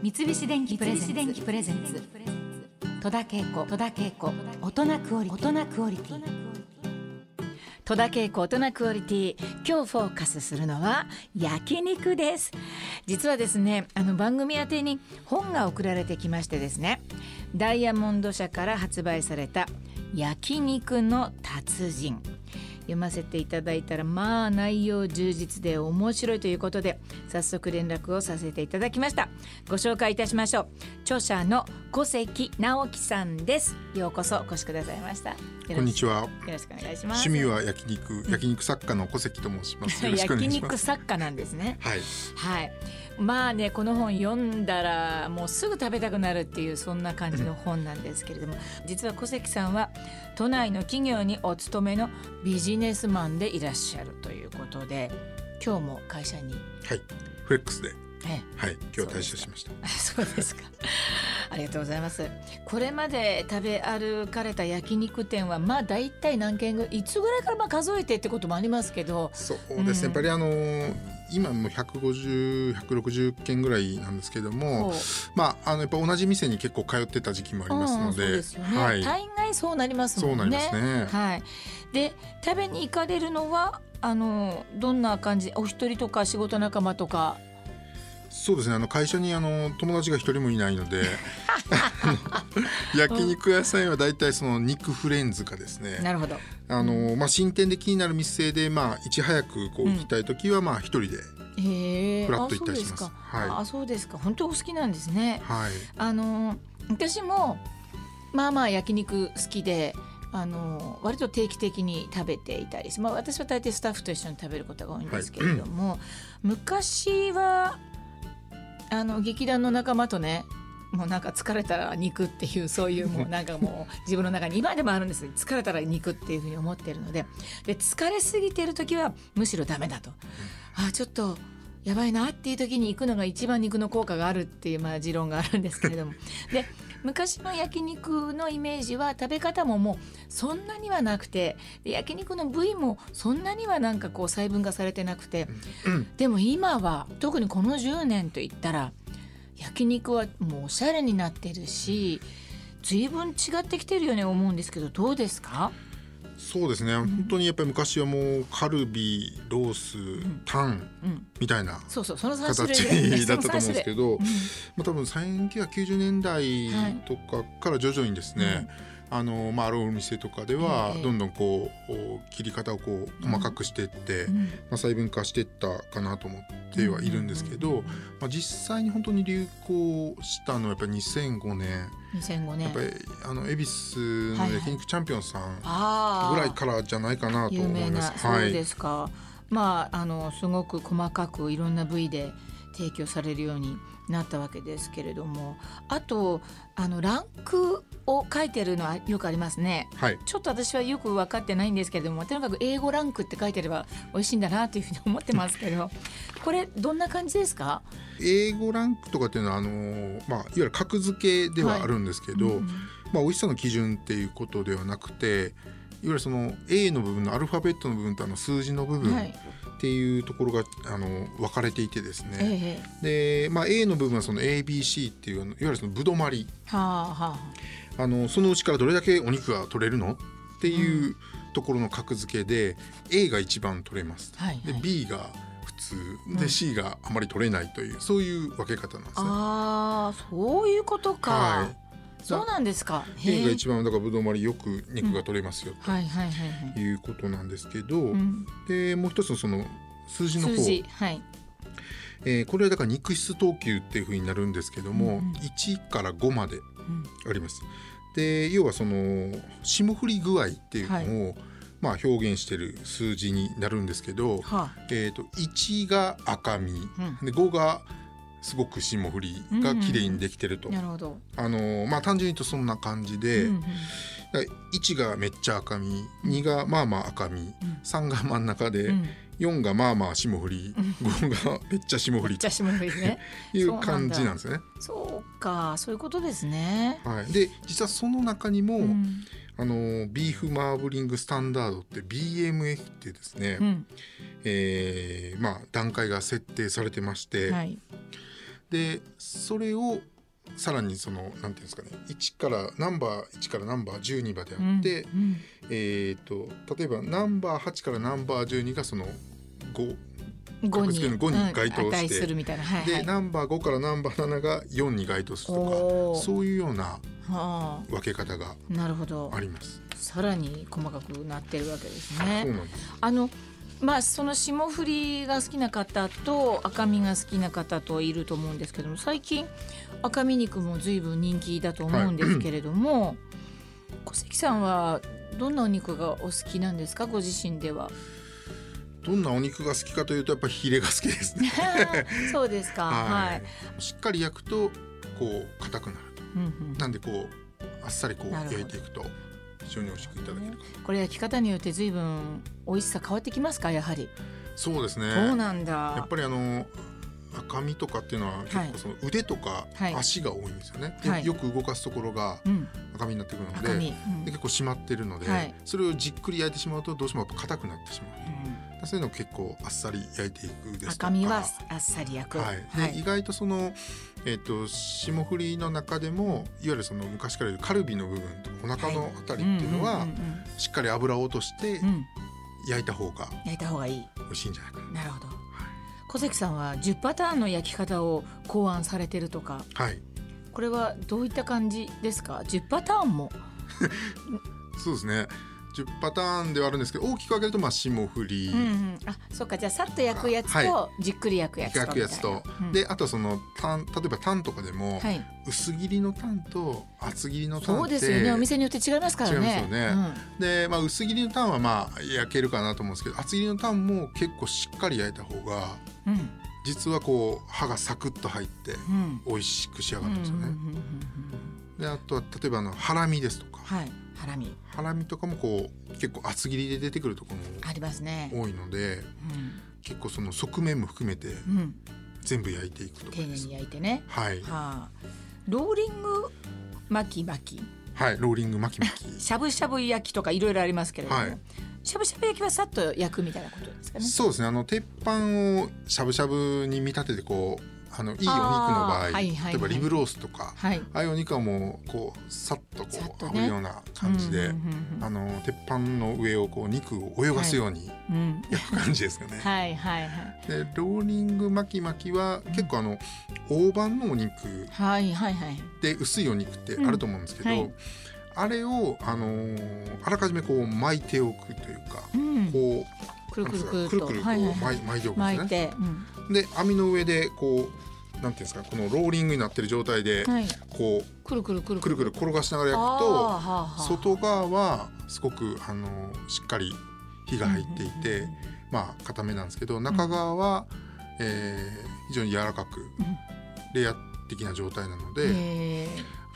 三菱電機プレゼンツ。戸田恵子。戸田恵子。大人クオリ大人クオリティ。戸田恵子大人クオリティ。今日フォーカスするのは焼肉です。実はですねあの番組宛てに本が送られてきましてですねダイヤモンド社から発売された焼肉の達人読ませていただいたらまあ内容充実で面白いということで早速連絡をさせていただきましたご紹介いたしましょう著者の小関直樹さんですようこそお越しくださいましたこんにちは。よろしくお願いします趣味は焼肉、焼肉作家の小関と申します。焼。肉作家なんですねはい。はいまあねこの本読んだらもうすぐ食べたくなるっていうそんな感じの本なんですけれども実は小関さんは都内の企業にお勤めのビジネスマンでいらっしゃるということで今日も会社に、はい。フレックスで、えはい、今日は退社しました。え、そうですか。ありがとうございます。これまで食べ歩かれた焼肉店はまあ大体何軒ぐらいいつぐらいからまあ数えてってこともありますけどそうですね。やっぱりあのー今もう150、160件ぐらいなんですけども、まああのやっぱ同じ店に結構通ってた時期もありますので、はい。大概そうなりますもんねなりますね。はい。で食べに行かれるのはあのどんな感じ？お一人とか仕事仲間とか？そうですね。あの会社にあの友達が一人もいないので、焼肉屋さんはだいたいその肉フレンズかですね。なるほど。あのまあ新店で気になる店でまあいち早くこう行きたい時はまあ一人で。フラッとあ行ったりしますそうですか。はいあそうですか。本当お好きなんですね。はい。あの私もまあまあ焼肉好きで。あの割と定期的に食べていたりし、まあ、私は大抵スタッフと一緒に食べることが多いんですけれども、昔はあの劇団の仲間とねもうなんか疲れたら肉っていうそういうもうなんかもう 自分の中に今でもあるんです疲れたら肉っていうふうに思ってるので。で疲れすぎてる時はむしろダメだと。あちょっとやばいなっていう時に行くのが一番肉の効果があるっていうまあ持論があるんですけれども。で昔の焼肉のイメージは食べ方ももうそんなにはなくてで焼肉の部位もそんなにはなんかこう細分化されてなくてうん。でも今は特にこの10年といったら焼肉はもうおしゃれになってるし随分違ってきてるように思うんですけどどうですか？そうですね。本当にやっぱり昔はもうカルビ、ロース、タンうん。みたいなそうそうその3種形だったと思うんですけど、うん。まあ多分1990年代とかから徐々にですね。あのまあ、あるお店とかではええ。どんどんこうお切り方をこう細かくしていって、うん。まあ、細分化していったかなと思ってはいるんですけど、まあ、実際に本当に流行したのはやっぱり2005年2005年やっぱりあの恵比寿の焼肉チャンピオンさんぐらいからじゃないかなと有思います。そうですか、まああのすごく細かくいろんな部位で提供されるようになったわけですけれどもあとあのランクを書いてるのはよくありますね。はい、ちょっと私はよく分かってないんですけれどもとにかく英語ランクって書いてれば美味しいんだなというふうに思ってますけど これどんな感じですか？英語ランクとかっていうのはあの、まあ、いわゆる格付けではあるんですけど、うん。まあ、美味しさの基準っていうことではなくていわゆるその A の部分のアルファベットの部分とあの数字の部分はいっていうところがあの分かれていてですね、ええ。で、まあ、A の部分はその ABC っていういわゆるそのぶどまり。はあはあ。あのそのうちからどれだけお肉が取れるの？っていうところの格付けで A が一番取れます、ではいはい。B が普通。で、うん。C があまり取れないというそういう分け方なんですね。あーそういうことか、はいそうなんですか。A が一番だからぶどうまりよく肉が取れますよはいはいはいはい。ということなんですけど、うん。でもう一つのその数字の方。数字はい。えーこれはだから肉質等級っていうふうになるんですけども、うんうん。1から5までうん。あります。で要はその霜降り具合っていうのを、まあ、表現してる数字になるんですけど、はえー、と1が赤身、うん。で5がすごく霜降りが綺麗にできてると、あなるほど、あのーまあ、単純に言うとそんな感じで、うんうんだから1がめっちゃ赤身2がまあまあ赤身、3が真ん中で、うん。4がまあまあ霜降り、5がめっちゃ霜降り。とじゃあ霜降りね。いう感じなんですよね。そうかそういうことですね、はい、で実はその中にも、うん。あのビーフマーブリングスタンダードって BMF ってですね、うん。えーまあ、段階が設定されてまして、はいでそれをさらにそのなんていうんですかね1からナンバー1からナンバー12まであって、うんうん。えー、と例えばナンバー8からナンバー12がその5 5格付けの5に該当してうん値するみたいな、はいはい、でナンバー5からナンバー7が4に該当するとかそういうようなは分け方があ、なるほど。あります。さらに細かくなってるわけですそうね。なんです。あのまあその霜降りが好きな方と赤身が好きな方といると思うんですけども最近赤身肉も随分人気だと思うんですけれども、小関さんはどんなお肉がお好きなんですかご自身では？どんなお肉が好きかというとやっぱりヒレが好きですね。そうですか。はい。しっかり焼くとこう硬くなると。うんうんなんでこうあっさりこう焼いていくと非常に美味しくいただけるかこれ焼き方によって随分美味しさ変わってきますか？やはり。そうですね。そうなんだ？やっぱりあの赤身とかっていうのは結はい。構その腕とかはい。足が多いんですよね、ではい。よく動かすところがうん、赤身になってくるの。でうん。で結構締まってるので、はい。それをじっくり焼いてしまうとどうしても硬くなってしまうそういうのを結構あっさり焼いていくですとか。赤身はあっさり焼く。はい。で意外とその、えっと霜降りの中でもいわゆるその昔から言うカルビの部分とかお腹のあたりっていうのは、しっかり油を落として焼いた方が焼いた方がいい。美味しいんじゃないかな。なるほど。小関さんは10パターンの焼き方を考案されてるとか、はい。これはどういった感じですか？10パターンも？そうですね10パターンではあるんですけど大きく分けるとまあ霜降り、うんうん、あそうか。じゃあさっと焼くやつと、はじっくり焼くやつと焼くやつと、うん。であとそのタン例えばタンとかでも、はい、薄切りのタンと厚切りのタンってそうですよね。お店によって違いますからね。違いますよね。で、まあ、薄切りのタンはまあ焼けるかなと思うんですけど厚切りのタンも結構しっかり焼いた方がうん。うん実はこう歯がサクッと入ってうん。美味しく仕上うんがるんですよね。うんうんうんうんであとは例えばあのハラミですとか。はいハラミ。ハラミとかもこう結構厚切りで出てくるところありますね。も多いのでうん。結構その側面も含めてうん、全部焼いていくとか丁寧に焼いてね。はい、はあ、ローリング巻き巻き。はい、ローリング巻き巻き。しゃぶしゃぶ焼きとかいろいろありますけれども、はい。しゃぶしゃぶ焼きはさっと焼くみたいなことですかね。そうですね。あの鉄板をしゃぶしゃぶに見立ててこうあのいいお肉の場合、例えばリブロースとか、はい。ああいうお肉はもうこうさっとこう炙るような感じで、あの鉄板の上をこう肉を泳がすように焼く感じですかね。はいはいはい。でローリング巻き巻きは結構あの大判のお肉はいはいはい。で薄いお肉ってあると思うんですけど、あれを、あのーあらかじめこう巻いておくというか、うん、こくうるくるくるくるくるこう巻いておくんですね。で網の上でこうなんていうんですかこのローリングになってる状態ではい、こくるくるくるうくるくる転がしながら焼くあーとはあはあ外側はすごくあのしっかり火が入っていてうんまあ固めなんですけど中側はえー非常に柔らかくレア的な状態なのうんでへー。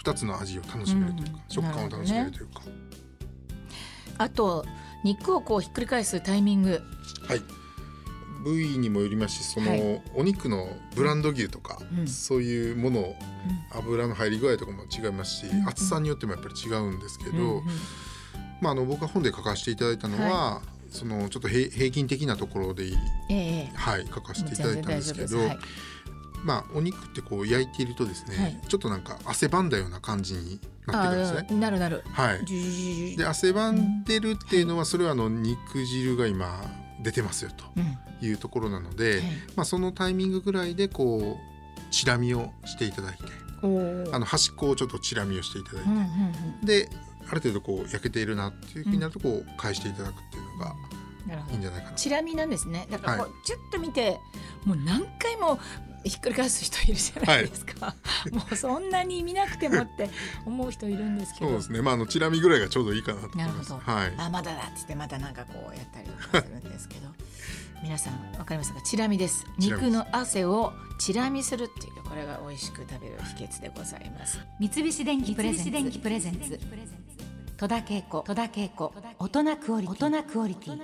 2つの味を楽しめるというかうん。食感を楽しめるというか。あと肉をこうひっくり返すタイミング。はい部位にもよりますしその、はい。お肉のブランド牛とか、うん。そういうものを油の入り具合とかも違いますし、うんうん。厚さによってもやっぱり違うんですけど、うんうん。まあ、あの僕が本で書かせていただいたのは、そのちょっと平平均的なところでいい、ええ。はい、書かせていただいたんですけど、まあ、お肉ってこう焼いているとですね、はい。ちょっとなんか汗ばんだような感じになってくるんですね。あなるなる。はい、で汗ばんでるっていうのはそれはあの肉汁が今出てますよとうん。いうところなので、はい。まあ、そのタイミングぐらいでこうチラ見をしていただいてあの端っこをちょっとチラ見をしていただいて、うんうんうん。である程度こう焼けているなっていうふうになるとこう返していただくっていうのがいいんじゃないかな。チラ見なんですね。だからこう、はちょっと見てもう何回もひっくり返す人いるじゃないですか、もうそんなに見なくてもって思う人いるんですけど。そうですね。まああのチラ見ぐらいがちょうどいいかなと思います。なるほど。はい。あまだだっつってまたなんかこうやったりとかするんですけど。皆さんわかりますか？チラ見です。チラ見です。肉の汗をチラ見するっていうこれが美味しく食べる秘訣でございます。三菱電機プレゼンツ。戸田恵子。戸田恵子。大人クオリティ大人クオリティ